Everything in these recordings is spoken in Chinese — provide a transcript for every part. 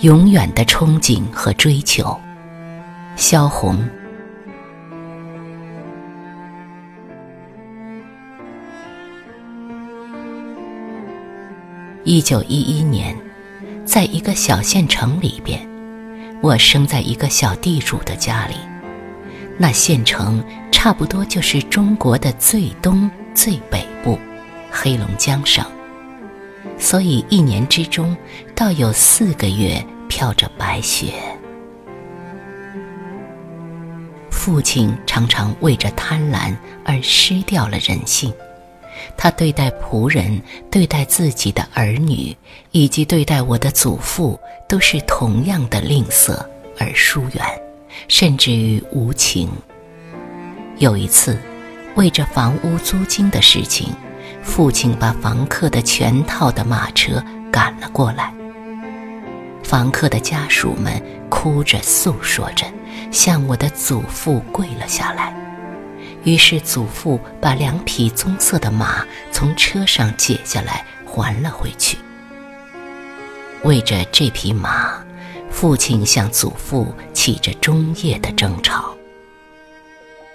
永远的憧憬和追求。萧红。一九一一年，在一个小县城里边，我生在一个小地主的家里。那县城差不多就是中国的最东最北部，黑龙江省。所以一年之中，倒有四个月飘着白雪。父亲常常为着贪婪而失掉了人性。他对待仆人、对待自己的儿女，以及对待我的祖父，都是同样的吝啬而疏远，甚至于无情。有一次，为着房屋租金的事情，父亲把房客的全套的马车赶了过来。房客的家属们哭着诉说着，向我的祖父跪了下来。于是祖父把两匹棕色的马从车上解下来还了回去。为着这匹马，父亲向祖父起着终夜的争吵。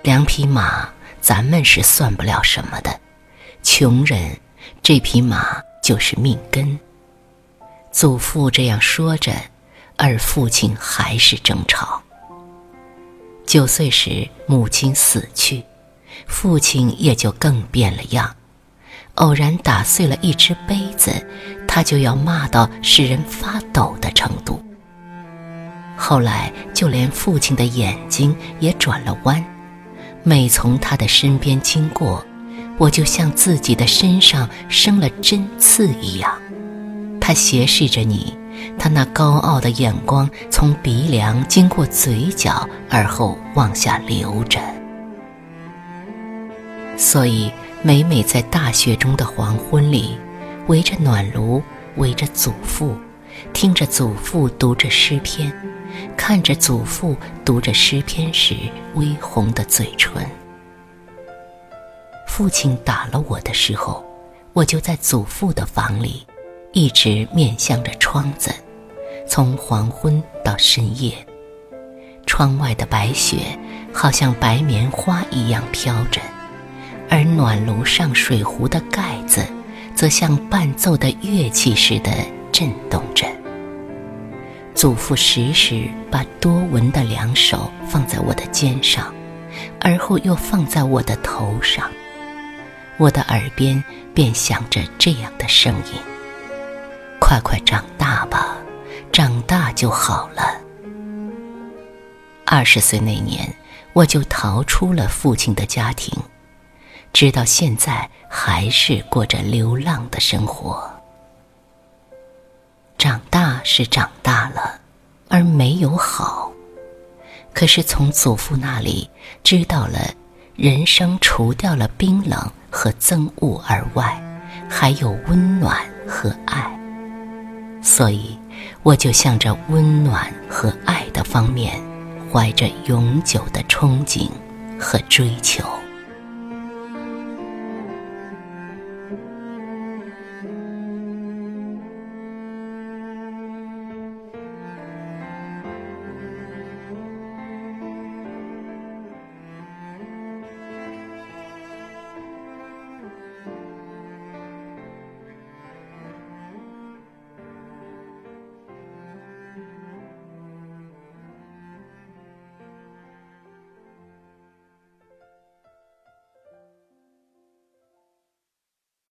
两匹马咱们是算不了什么的，穷人这匹马就是命根。祖父这样说着，而父亲还是争吵。九岁时，母亲死去。父亲也就更变了样，偶然打碎了一只杯子，他就要骂到使人发抖的程度。后来就连父亲的眼睛也转了弯，每从他的身边经过，我就像自己的身上生了针刺一样。他斜视着你，他那高傲的眼光从鼻梁经过嘴角，而后往下流着。所以，每每在大雪中的黄昏里，围着暖炉，围着祖父，听着祖父读着诗篇，看着祖父读着诗篇时微红的嘴唇。父亲打了我的时候，我就在祖父的房里，一直面向着窗子，从黄昏到深夜，窗外的白雪好像白棉花一样飘着。而暖炉上水壶的盖子，则像伴奏的乐器似的震动着。祖父时时把多闻的两手放在我的肩上，而后又放在我的头上，我的耳边便响着这样的声音：“快快长大吧，长大就好了。”二十岁那年，我就逃出了父亲的家庭。直到现在，还是过着流浪的生活。长大是长大了，而没有好。可是从祖父那里知道了，人生除掉了冰冷和憎恶而外，还有温暖和爱。所以，我就向着温暖和爱的方面，怀着永久的憧憬和追求。